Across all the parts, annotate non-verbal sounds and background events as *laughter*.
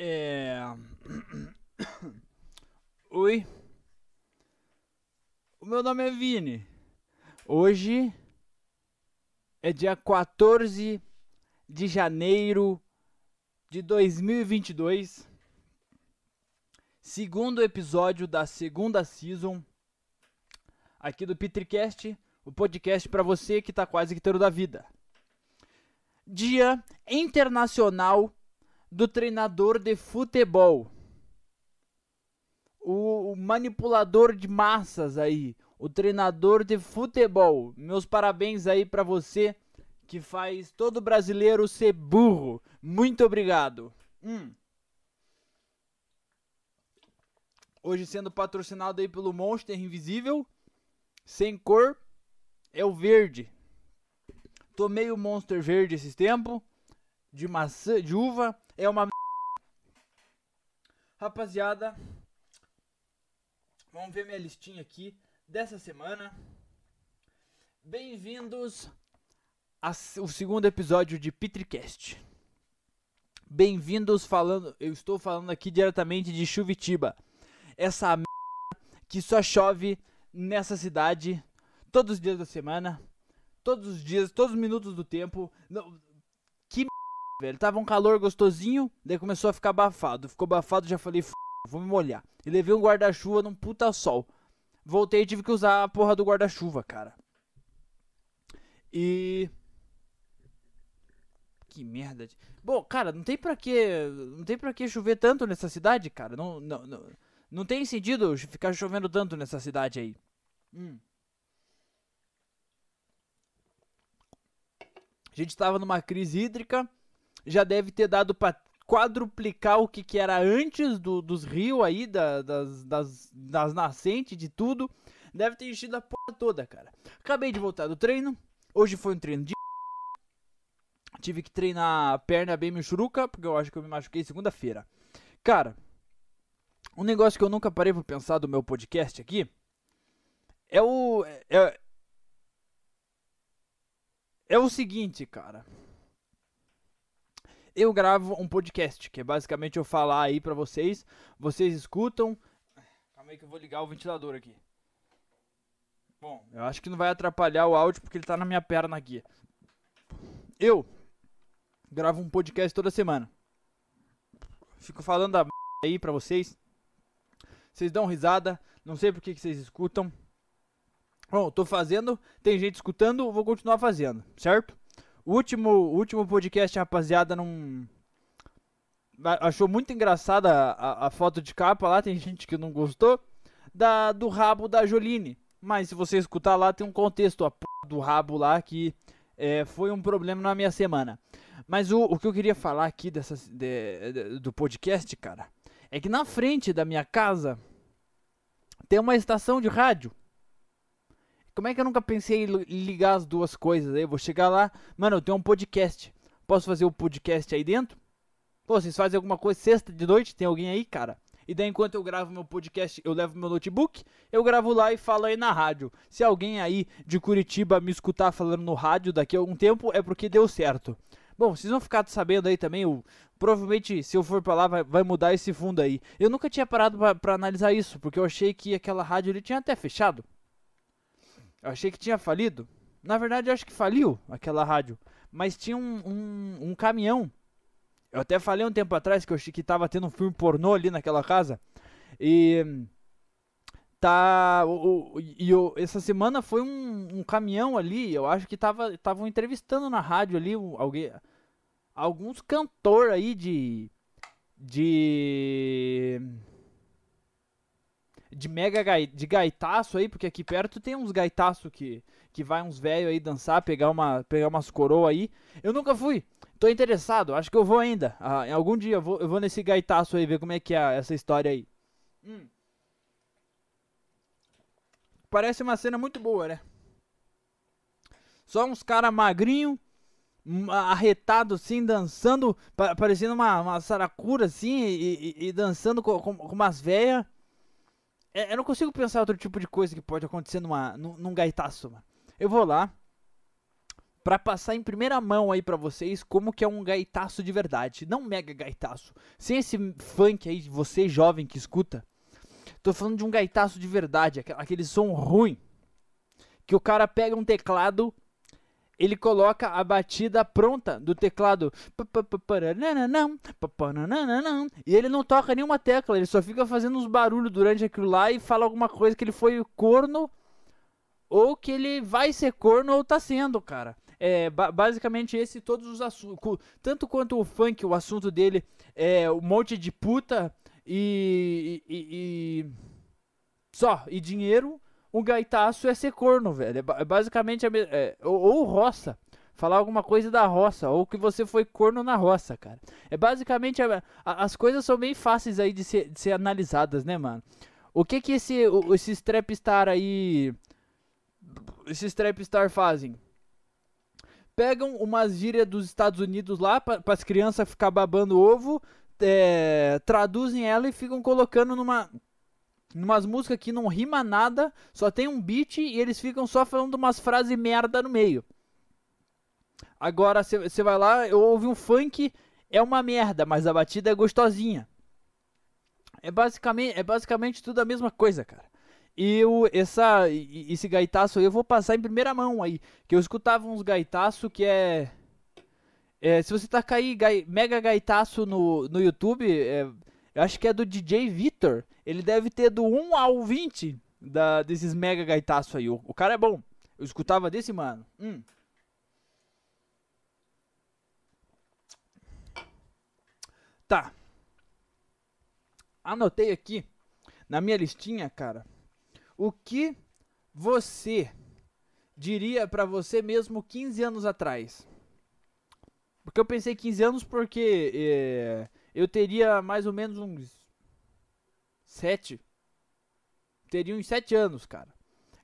É. *coughs* Oi. O meu nome é Vini. Hoje é dia 14 de janeiro de 2022. Segundo episódio da segunda season aqui do Petricast, o podcast para você que tá quase que tendo da vida. Dia Internacional do Treinador de Futebol. O, o manipulador de massas aí, o treinador de futebol. Meus parabéns aí para você que faz todo brasileiro ser burro. Muito obrigado. Hum. Hoje sendo patrocinado aí pelo Monster Invisível, sem cor, é o verde. Tomei o Monster Verde esses tempos, de maçã, de uva, é uma Rapaziada, vamos ver minha listinha aqui dessa semana. Bem-vindos ao segundo episódio de Petricast. Bem-vindos falando, eu estou falando aqui diretamente de Chuvitiba. Essa m... que só chove nessa cidade todos os dias da semana, todos os dias, todos os minutos do tempo. Não. Velho, tava um calor gostosinho, daí começou a ficar abafado. Ficou abafado, já falei, f... vou me molhar. E levei um guarda-chuva num puta sol. Voltei e tive que usar a porra do guarda-chuva, cara. E que merda. De... Bom, cara, não tem pra que. Não tem pra que chover tanto nessa cidade, cara. Não, não, não, não tem sentido ficar chovendo tanto nessa cidade aí. Hum. A gente tava numa crise hídrica. Já deve ter dado pra quadruplicar o que, que era antes do, dos rios aí, da, das, das, das nascentes, de tudo. Deve ter enchido a porra toda, cara. Acabei de voltar do treino. Hoje foi um treino de Tive que treinar a perna bem michuruca, porque eu acho que eu me machuquei segunda-feira. Cara, um negócio que eu nunca parei pra pensar do meu podcast aqui é o. É, é o seguinte, cara. Eu gravo um podcast, que é basicamente eu falar aí pra vocês. Vocês escutam. Calma aí que eu vou ligar o ventilador aqui. Bom, eu acho que não vai atrapalhar o áudio porque ele tá na minha perna aqui. Eu gravo um podcast toda semana. Fico falando da aí pra vocês. Vocês dão risada, não sei por que, que vocês escutam. Bom, tô fazendo, tem gente escutando, vou continuar fazendo, certo? Último, último podcast, rapaziada, não. Achou muito engraçada a, a, foto de capa lá, tem gente que não gostou. Da, do rabo da Joline. Mas se você escutar lá, tem um contexto a p do rabo lá que é, foi um problema na minha semana. Mas o, o que eu queria falar aqui dessa, de, de, do podcast, cara, é que na frente da minha casa tem uma estação de rádio. Como é que eu nunca pensei em ligar as duas coisas? Aí eu vou chegar lá, mano, eu tenho um podcast. Posso fazer o um podcast aí dentro? Pô, vocês fazem alguma coisa sexta de noite? Tem alguém aí, cara? E daí, enquanto eu gravo meu podcast, eu levo meu notebook, eu gravo lá e falo aí na rádio. Se alguém aí de Curitiba me escutar falando no rádio daqui a algum tempo, é porque deu certo. Bom, vocês vão ficar sabendo aí também, o, provavelmente se eu for pra lá vai, vai mudar esse fundo aí. Eu nunca tinha parado pra, analisar isso, porque eu achei que aquela rádio ele tinha até fechado. Eu achei que tinha falido. Na verdade, acho que faliu aquela rádio. Mas tinha um, um, um caminhão eu até falei um tempo atrás que eu achei que tava tendo um filme pornô ali naquela casa. E tá o, o, e o, essa semana foi um, um, caminhão ali eu acho que tava estavam entrevistando na rádio ali alguém alguns cantor aí de de de mega gai, de gaitaço aí porque aqui perto tem uns gaitaço que que vai uns velho aí dançar pegar uma pegar umas coroa aí eu nunca fui Tô interessado, acho que eu vou ainda. Ah, algum dia eu vou, eu vou nesse gaitaço aí ver como é que é essa história aí. Hum. Parece uma cena muito boa, né? Só uns caras magrinho, arretado assim, dançando, parecendo uma, uma saracura assim, e, e, e dançando com, com, com umas velhas. É, eu não consigo pensar outro tipo de coisa que pode acontecer numa, num, num gaitaço, mano. Eu vou lá, para passar em primeira mão aí para vocês como que é um gaitaço de verdade, não mega gaitaço. Sem esse funk aí, você jovem que escuta, tô falando de um gaitaço de verdade, aquele som ruim que o cara pega um teclado, ele coloca a batida pronta do teclado e ele não toca nenhuma tecla, ele só fica fazendo uns barulhos durante aquilo lá e fala alguma coisa que ele foi corno ou que ele vai ser corno ou tá sendo, cara. É basicamente esse todos os assuntos, tanto quanto o funk, o assunto dele é um monte de puta e, e, e só e dinheiro. O gaitaço é ser corno, velho. É, é basicamente a é, ou, ou roça falar alguma coisa da roça, ou que você foi corno na roça, cara. É basicamente. A, as coisas são bem fáceis aí de ser, de ser analisadas, né, mano? O que que esse, o, esses trapstar aí esses trapstar fazem? Pegam umas gírias dos Estados Unidos lá para as crianças ficar babando ovo, é, traduzem ela e ficam colocando numa numas músicas que não rima nada, só tem um beat e eles ficam só falando umas frases merda no meio. Agora você vai lá, eu ouvi um funk, é uma merda, mas a batida é gostosinha. É basicamente, é basicamente tudo a mesma coisa, cara. E o, essa, esse gaitaço aí eu vou passar em primeira mão aí. Que eu escutava uns gaitaço que é. é se você tacar aí gai, mega gaitaço no, no YouTube, é, eu acho que é do DJ Vitor. Ele deve ter do 1 ao 20 da, desses mega gaitaço aí. O, o cara é bom. Eu escutava desse mano. Hum. Tá. Anotei aqui na minha listinha, cara o que você diria para você mesmo 15 anos atrás? Porque eu pensei 15 anos porque é, eu teria mais ou menos uns 7. Teria uns 7 anos, cara.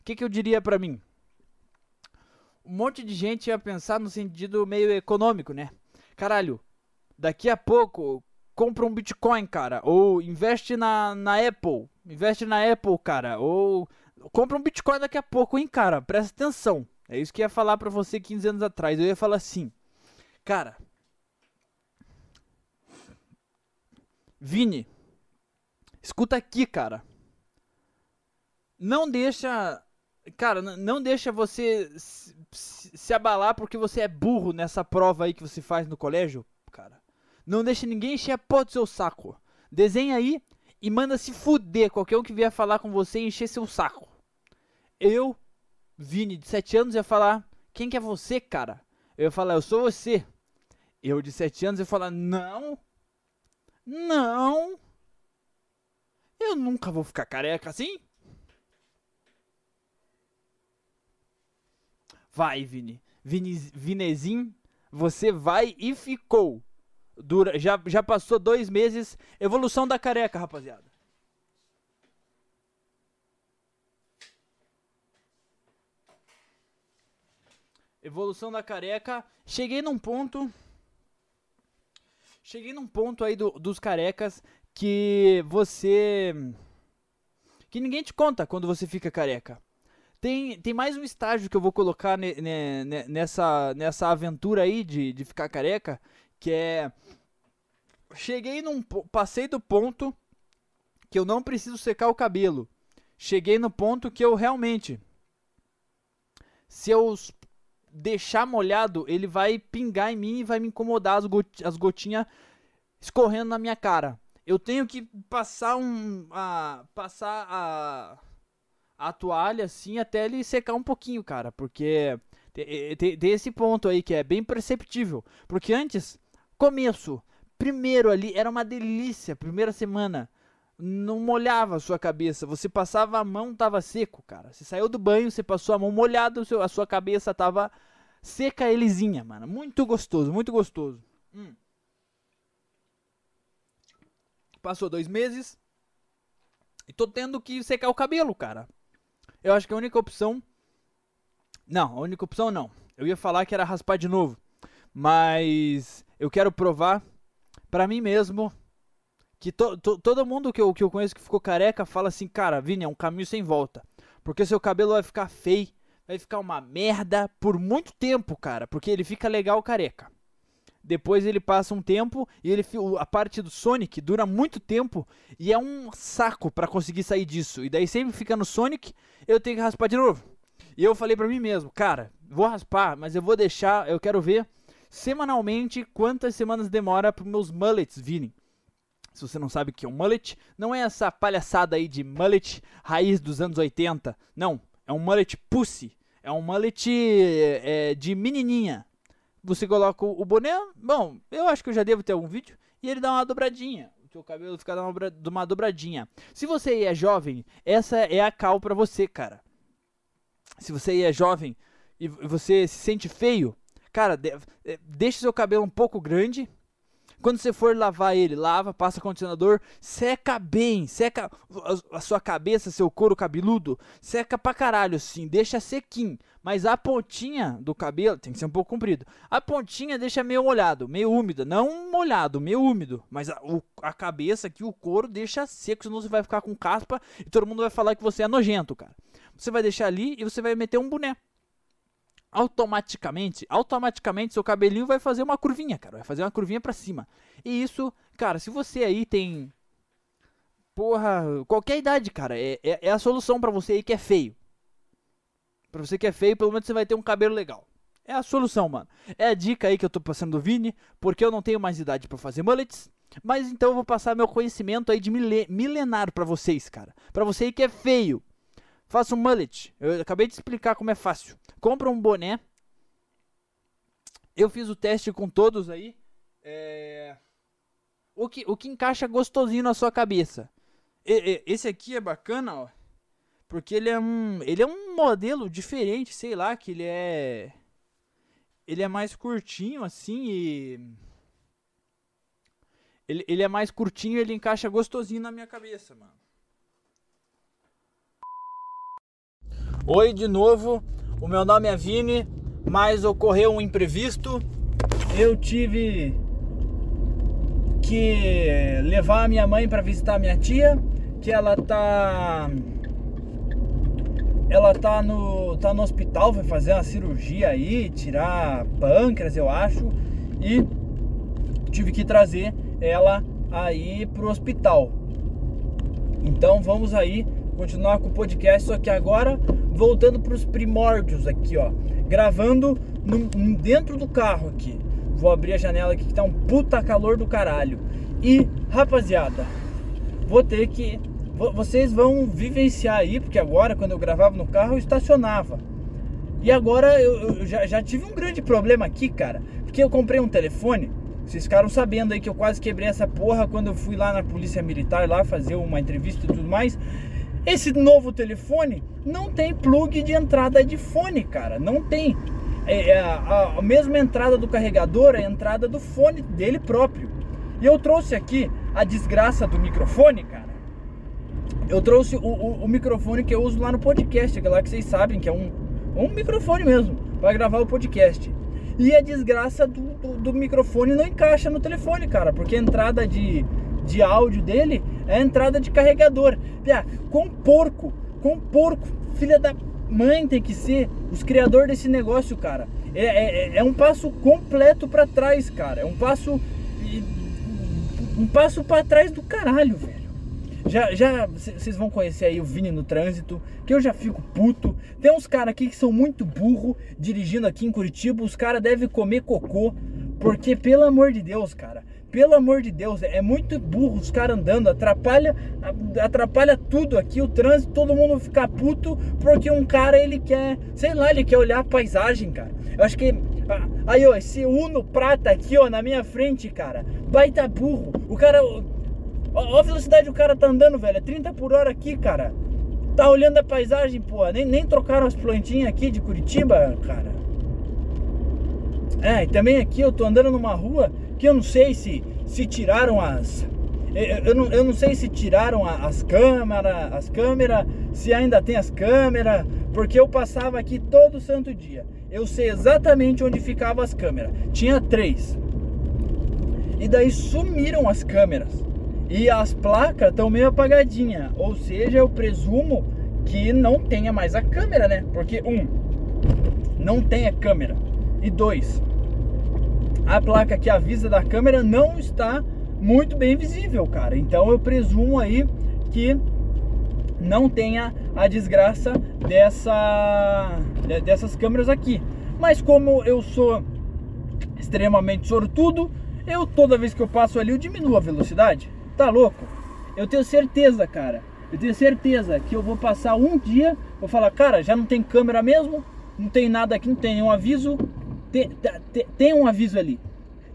O que, que eu diria pra mim? Um monte de gente ia pensar no sentido meio econômico, né? Caralho, daqui a pouco compra um Bitcoin, cara. Ou investe na, na Apple. Investe na Apple, cara. Ou compra um Bitcoin daqui a pouco, hein, cara. Presta atenção. É isso que eu ia falar pra você 15 anos atrás. Eu ia falar assim, cara. Vini, escuta aqui, cara. Não deixa. Cara, não deixa você se, se abalar porque você é burro nessa prova aí que você faz no colégio, cara. Não deixa ninguém encher a porra do seu saco. Desenha aí e manda se fuder qualquer um que vier falar com você e encher seu saco. Eu, Vini, de 7 anos, ia falar: Quem que é você, cara? Eu ia falar: Eu sou você. Eu, de 7 anos, ia falar: Não, não, eu nunca vou ficar careca assim. Vai, Vini. Vini Vinezinho, você vai e ficou. Dura, já, já passou dois meses. Evolução da careca, rapaziada. Evolução da careca. Cheguei num ponto. Cheguei num ponto aí do, dos carecas que você. Que ninguém te conta quando você fica careca. Tem, tem mais um estágio que eu vou colocar ne, ne, nessa, nessa aventura aí de, de ficar careca que é cheguei num passei do ponto que eu não preciso secar o cabelo. Cheguei no ponto que eu realmente se eu deixar molhado, ele vai pingar em mim e vai me incomodar as, got as gotinhas escorrendo na minha cara. Eu tenho que passar um a passar a a toalha assim até ele secar um pouquinho, cara, porque tem, tem esse ponto aí que é bem perceptível, porque antes Começo. Primeiro ali era uma delícia. Primeira semana. Não molhava a sua cabeça. Você passava a mão, tava seco, cara. Você saiu do banho, você passou a mão molhada, a sua cabeça tava seca e lisinha, mano. Muito gostoso, muito gostoso. Hum. Passou dois meses. E tô tendo que secar o cabelo, cara. Eu acho que a única opção. Não, a única opção não. Eu ia falar que era raspar de novo. Mas eu quero provar para mim mesmo que to, to, todo mundo que eu, que eu conheço que ficou careca fala assim, cara, Vini, é um caminho sem volta. Porque seu cabelo vai ficar feio, vai ficar uma merda por muito tempo, cara, porque ele fica legal careca. Depois ele passa um tempo e ele a parte do Sonic dura muito tempo e é um saco para conseguir sair disso. E daí sempre fica no Sonic, eu tenho que raspar de novo. E eu falei para mim mesmo, cara, vou raspar, mas eu vou deixar, eu quero ver semanalmente quantas semanas demora para meus mullets virem. Se você não sabe o que é um mullet, não é essa palhaçada aí de mullet raiz dos anos 80. Não, é um mullet pussy. É um mullet é, de menininha você coloca o boné. Bom, eu acho que eu já devo ter algum vídeo. E ele dá uma dobradinha. O seu cabelo fica dando uma dobradinha. Se você é jovem, essa é a cal pra você, cara. Se você é jovem e você se sente feio, cara, é, deixa seu cabelo um pouco grande quando você for lavar ele, lava, passa condicionador, seca bem, seca a sua cabeça, seu couro cabeludo, seca pra caralho assim, deixa sequinho. Mas a pontinha do cabelo tem que ser um pouco comprido. A pontinha deixa meio molhado, meio úmida, não molhado, meio úmido. Mas a, o, a cabeça aqui, o couro, deixa seco, senão você vai ficar com caspa e todo mundo vai falar que você é nojento, cara. Você vai deixar ali e você vai meter um boné automaticamente, automaticamente seu cabelinho vai fazer uma curvinha, cara, vai fazer uma curvinha para cima. E isso, cara, se você aí tem porra, qualquer idade, cara, é, é, é a solução para você aí que é feio. Pra você que é feio, pelo menos você vai ter um cabelo legal. É a solução, mano. É a dica aí que eu tô passando do Vini, porque eu não tenho mais idade para fazer mullets. Mas então eu vou passar meu conhecimento aí de milenar para vocês, cara. Para você aí que é feio. Faça um mullet. Eu acabei de explicar como é fácil. Compra um boné. Eu fiz o teste com todos aí. É... O, que, o que encaixa gostosinho na sua cabeça. E, e, esse aqui é bacana, ó. Porque ele é um. Ele é um modelo diferente, sei lá, que ele é. Ele é mais curtinho assim e. Ele, ele é mais curtinho e ele encaixa gostosinho na minha cabeça, mano. Oi de novo, o meu nome é Vini, mas ocorreu um imprevisto. Eu tive que levar a minha mãe para visitar a minha tia, que ela tá ela tá no tá no hospital, vai fazer uma cirurgia aí, tirar pâncreas, eu acho, e tive que trazer ela aí pro hospital. Então vamos aí continuar com o podcast, só que agora voltando para os primórdios aqui, ó. Gravando no, dentro do carro aqui. Vou abrir a janela aqui que tá um puta calor do caralho. E, rapaziada, vou ter que. Vocês vão vivenciar aí, porque agora, quando eu gravava no carro, eu estacionava. E agora eu, eu já, já tive um grande problema aqui, cara. Porque eu comprei um telefone. Vocês ficaram sabendo aí que eu quase quebrei essa porra quando eu fui lá na polícia militar lá fazer uma entrevista e tudo mais. Esse novo telefone não tem plug de entrada de fone, cara. Não tem. É, é a, a, mesma entrada do carregador é a entrada do fone dele próprio. E eu trouxe aqui a desgraça do microfone, cara. Eu trouxe o, o, o microfone que eu uso lá no podcast, aquele lá que vocês sabem que é um, um microfone mesmo, para gravar o podcast. E a desgraça do, do, do microfone não encaixa no telefone, cara, porque a entrada de, de áudio dele é a entrada de carregador. Pia, com porco, com porco, filha da mãe tem que ser os criadores desse negócio, cara. É, é, é um passo completo para trás, cara. É um passo. Um passo para trás do caralho, velho. Já, já vocês vão conhecer aí o Vini no trânsito, que eu já fico puto. Tem uns caras aqui que são muito burro dirigindo aqui em Curitiba. Os caras devem comer cocô, porque pelo amor de Deus, cara pelo amor de Deus, é muito burro os caras andando, atrapalha, atrapalha tudo aqui, o trânsito, todo mundo fica puto porque um cara ele quer, sei lá, ele quer olhar a paisagem, cara. Eu acho que ah, aí, ó, esse Uno prata aqui, ó, na minha frente, cara. Baita burro. O cara ó, a velocidade o cara tá andando, velho, é 30 por hora aqui, cara. Tá olhando a paisagem, pô. Nem, nem trocaram as plantinhas aqui de Curitiba, cara. É, e também aqui eu tô andando numa rua eu não sei se, se tiraram as. Eu não, eu não sei se tiraram as câmeras, as câmeras, se ainda tem as câmeras, porque eu passava aqui todo santo dia. Eu sei exatamente onde ficavam as câmeras. Tinha três. E daí sumiram as câmeras. E as placas estão meio apagadinhas. Ou seja, eu presumo que não tenha mais a câmera, né? Porque, um, não tenha câmera. E dois, a placa que avisa da câmera não está muito bem visível, cara. Então eu presumo aí que não tenha a desgraça dessa dessas câmeras aqui. Mas como eu sou extremamente sortudo, eu toda vez que eu passo ali eu diminuo a velocidade. Tá louco? Eu tenho certeza, cara. Eu tenho certeza que eu vou passar um dia, vou falar, cara, já não tem câmera mesmo, não tem nada aqui, não tem nenhum aviso. Tem, tem, tem um aviso ali.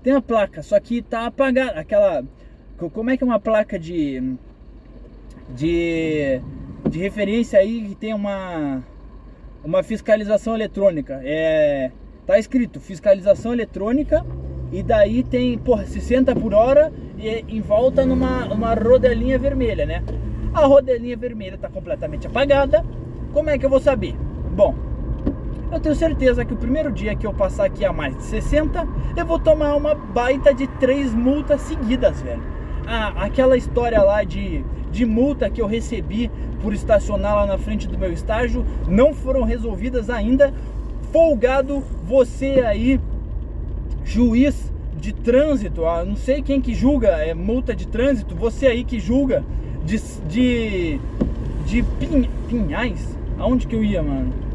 Tem a placa, só que tá apagada. Aquela. Como é que é uma placa de. De. De referência aí que tem uma. Uma fiscalização eletrônica. É. Tá escrito fiscalização eletrônica e daí tem, porra, 60 por hora e em volta numa uma rodelinha vermelha, né? A rodelinha vermelha está completamente apagada. Como é que eu vou saber? Bom, eu tenho certeza que o primeiro dia que eu passar aqui a mais de 60, eu vou tomar uma baita de três multas seguidas, velho. Ah, aquela história lá de, de multa que eu recebi por estacionar lá na frente do meu estágio não foram resolvidas ainda. Folgado você aí, juiz de trânsito, ah, não sei quem que julga é multa de trânsito, você aí que julga de, de, de pin, Pinhais, aonde que eu ia, mano?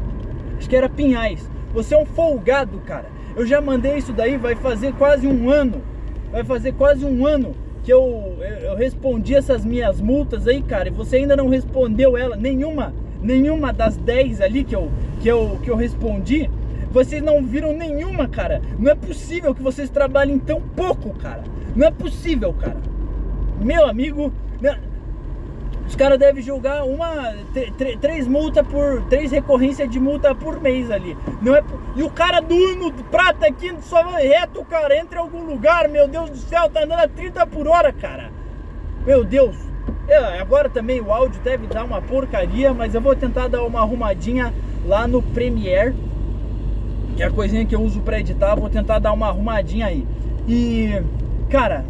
Acho que era Pinhais. Você é um folgado, cara. Eu já mandei isso daí, vai fazer quase um ano. Vai fazer quase um ano que eu, eu respondi essas minhas multas aí, cara, e você ainda não respondeu ela, nenhuma, nenhuma das 10 ali que eu, que eu, que eu respondi. Vocês não viram nenhuma, cara. Não é possível que vocês trabalhem tão pouco, cara. Não é possível, cara. Meu amigo, né? Os caras devem julgar uma três multas por três recorrências de multa por mês ali. Não é e o cara do Uno prata aqui só vai reto, cara, entra em algum lugar, meu Deus do céu, tá andando a 30 por hora, cara. Meu Deus. É, agora também o áudio deve dar uma porcaria, mas eu vou tentar dar uma arrumadinha lá no Premiere que é a coisinha que eu uso para editar, vou tentar dar uma arrumadinha aí. E, cara,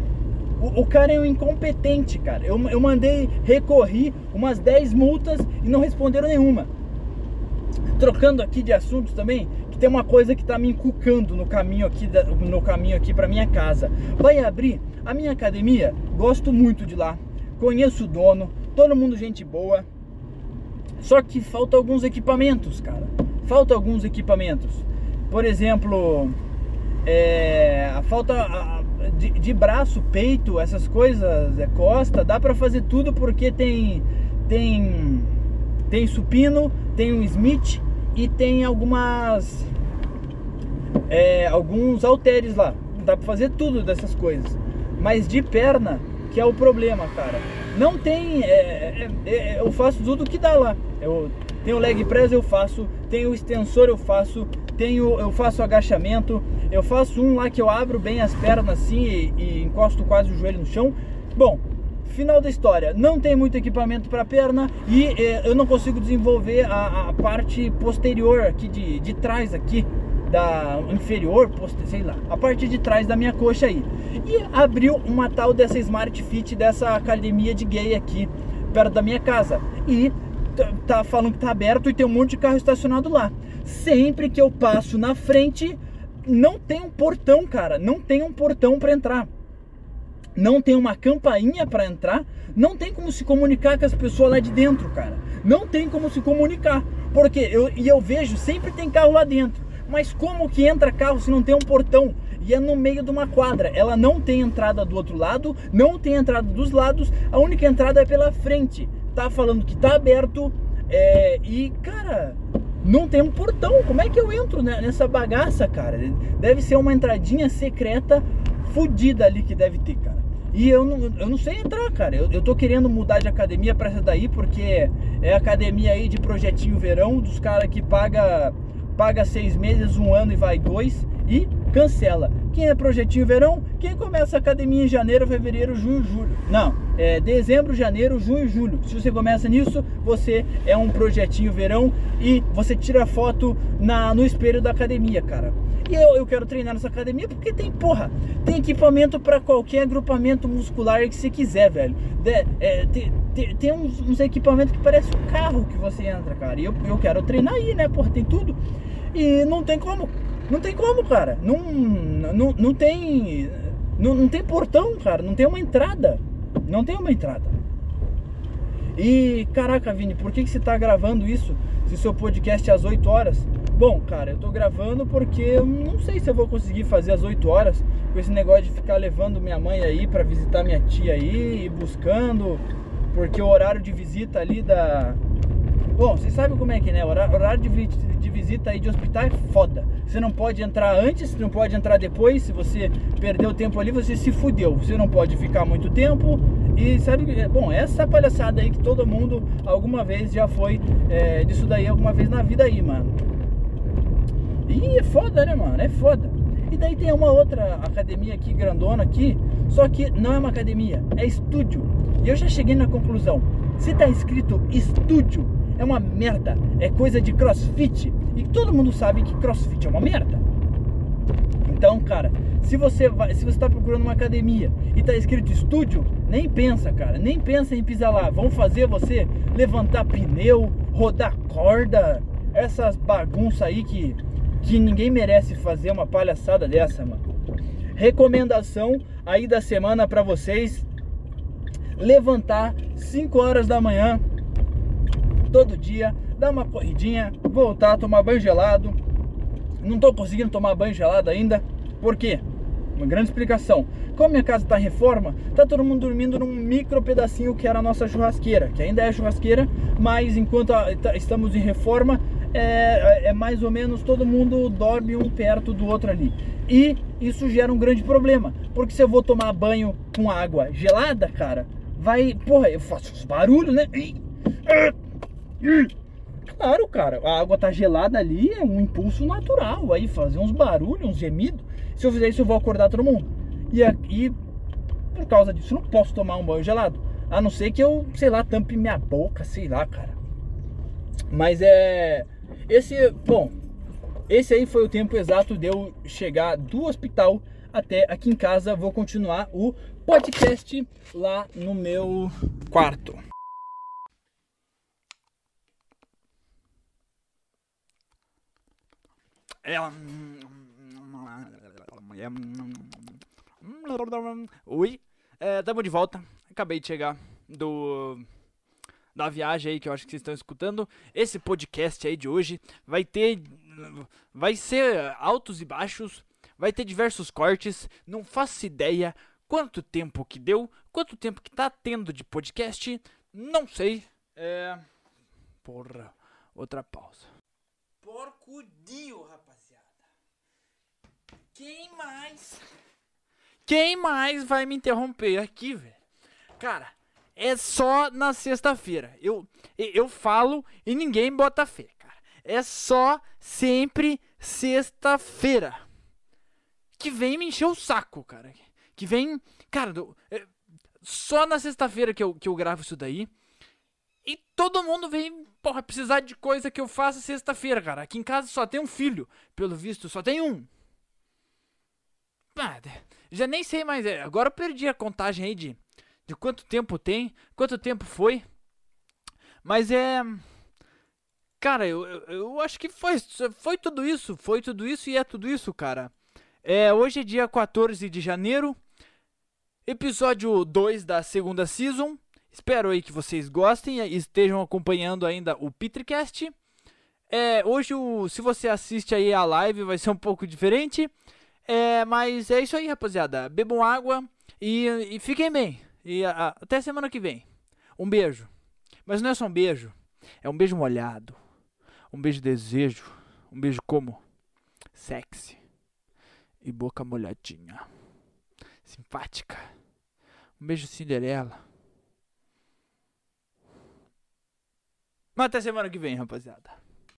o, o cara é um incompetente, cara. Eu, eu mandei recorrer umas 10 multas e não responderam nenhuma. Trocando aqui de assuntos também, que tem uma coisa que tá me encucando no caminho aqui, no caminho aqui para minha casa. Vai abrir a minha academia, gosto muito de lá. Conheço o dono, todo mundo gente boa. Só que falta alguns equipamentos, cara. Falta alguns equipamentos por exemplo, é, a falta de, de, braço, peito, essas coisas, é, costa, dá para fazer tudo porque tem tem tem supino, tem um Smith e tem algumas é, alguns halteres lá. Dá para fazer tudo dessas coisas. Mas de perna, que é o problema, cara. Não tem. É, é, é eu faço tudo que dá lá. Eu tenho leg press, eu faço. Tenho extensor, eu faço tenho, eu faço agachamento, eu faço um lá que eu abro bem as pernas assim e, e encosto quase o joelho no chão. Bom, final da história, não tem muito equipamento para perna e eh, eu não consigo desenvolver a, a, parte posterior aqui de, de trás aqui da inferior, sei lá, a parte de trás da minha coxa aí. E abriu uma tal dessa Smart Fit dessa academia de gay aqui perto da minha casa. E tá falando que tá aberto e tem um monte de carro estacionado lá. Sempre que eu passo na frente, não tem um portão, cara, não tem um portão para entrar. Não tem uma campainha para entrar, não tem como se comunicar com as pessoas lá de dentro, cara. Não tem como se comunicar, porque eu e eu vejo sempre tem carro lá dentro. Mas como que entra carro se não tem um portão? E é no meio de uma quadra. Ela não tem entrada do outro lado, não tem entrada dos lados, a única entrada é pela frente tá falando que tá aberto é, e, cara, não tem um portão. Como é que eu entro nessa bagaça, cara? Deve ser uma entradinha secreta fodida ali que deve ter, cara. E eu não, eu não sei entrar, cara. Eu, eu tô querendo mudar de academia pra essa daí, porque é academia aí de projetinho verão, dos caras que paga, paga seis meses, um ano e vai dois. E, cancela. Quem é projetinho verão? Quem começa a academia em janeiro, fevereiro, junho, julho. Não, é dezembro, janeiro, junho, julho. Se você começa nisso, você é um projetinho verão e você tira foto na, no espelho da academia, cara. E eu, eu quero treinar nessa academia porque tem, porra, tem equipamento para qualquer agrupamento muscular que você quiser, velho. De, é, tem, uns, uns, equipamentos que parece um carro que você entra, cara. E eu, eu quero treinar aí, né? Porra, tem tudo. E não tem como. Não tem como, cara. Não, não, não tem. Não, não tem portão, cara. Não tem uma entrada. Não tem uma entrada. E caraca, Vini, por que, que você está gravando isso se seu podcast é às 8 horas? Bom, cara, eu tô gravando porque eu não sei se eu vou conseguir fazer às 8 horas com esse negócio de ficar levando minha mãe aí para visitar minha tia aí e buscando, porque o horário de visita ali da. Bom, vocês sabem como é que é, né? O horário de visita aí de hospital é foda. Você não pode entrar antes, você não pode entrar depois. Se você perdeu tempo ali, você se fudeu. Você não pode ficar muito tempo. E sabe, é, bom, essa palhaçada aí que todo mundo alguma vez já foi é, disso daí alguma vez na vida aí, mano. E é foda, né, mano? É foda. E daí tem uma outra academia aqui, grandona aqui, só que não é uma academia, é estúdio. E eu já cheguei na conclusão, se tá escrito estúdio, é uma merda, é coisa de crossfit. E todo mundo sabe que crossfit é uma merda. Então, cara, se você vai, se você tá procurando uma academia e tá escrito estúdio, nem pensa, cara, nem pensa em pisar lá. Vão fazer você levantar pneu, rodar corda, essas bagunças aí que que ninguém merece fazer uma palhaçada dessa, mano. Recomendação aí da semana para vocês: levantar 5 horas da manhã todo dia, dar uma corridinha, voltar, tomar banho gelado. Não tô conseguindo tomar banho gelado ainda. Por quê? Uma grande explicação. Como minha casa está em reforma, tá todo mundo dormindo num micro pedacinho que era a nossa churrasqueira, que ainda é churrasqueira, mas enquanto tá, estamos em reforma, é, é mais ou menos todo mundo dorme um perto do outro ali. E isso gera um grande problema, porque se eu vou tomar banho com água gelada, cara, vai, porra, eu faço uns barulhos, né? Claro, cara, a água tá gelada ali, é um impulso natural aí, fazer uns barulhos, uns gemidos. Se eu fizer isso, eu vou acordar todo mundo. E aqui, por causa disso, eu não posso tomar um banho gelado. A não ser que eu, sei lá, tampe minha boca, sei lá, cara. Mas é. Esse, bom, esse aí foi o tempo exato de eu chegar do hospital até aqui em casa. Vou continuar o podcast lá no meu quarto. Oi, é, de volta. Acabei de chegar do da viagem aí que eu acho que vocês estão escutando. Esse podcast aí de hoje vai ter. Vai ser altos e baixos, vai ter diversos cortes. Não faço ideia quanto tempo que deu, quanto tempo que tá tendo de podcast. Não sei. É. Porra, outra pausa. Dio, rapaziada. Quem mais? Quem mais vai me interromper aqui, velho? Cara, é só na sexta-feira. Eu, eu falo e ninguém bota fé, cara. É só sempre sexta-feira. Que vem me encher o saco, cara. Que vem. Cara, é, só na sexta-feira que eu, que eu gravo isso daí. E todo mundo vem, porra, precisar de coisa que eu faça sexta-feira, cara. Aqui em casa só tem um filho. Pelo visto, só tem um. Ah, já nem sei mais. É, agora eu perdi a contagem aí de de quanto tempo tem, quanto tempo foi. Mas é. Cara, eu, eu, eu, acho que foi, foi tudo isso. Foi tudo isso e é tudo isso, cara. É, hoje é dia 14 de janeiro. Episódio 2 da segunda season. Espero aí que vocês gostem e estejam acompanhando ainda o Petricast. É, hoje, o, se você assiste aí a live, vai ser um pouco diferente. É, mas é isso aí, rapaziada. Bebam água e, e fiquem bem. E a, até semana que vem. Um beijo. Mas não é só um beijo. É um beijo molhado. Um beijo de desejo. Um beijo como? Sexy. E boca molhadinha. Simpática. Um beijo Cinderela. Mas até semana que vem, rapaziada.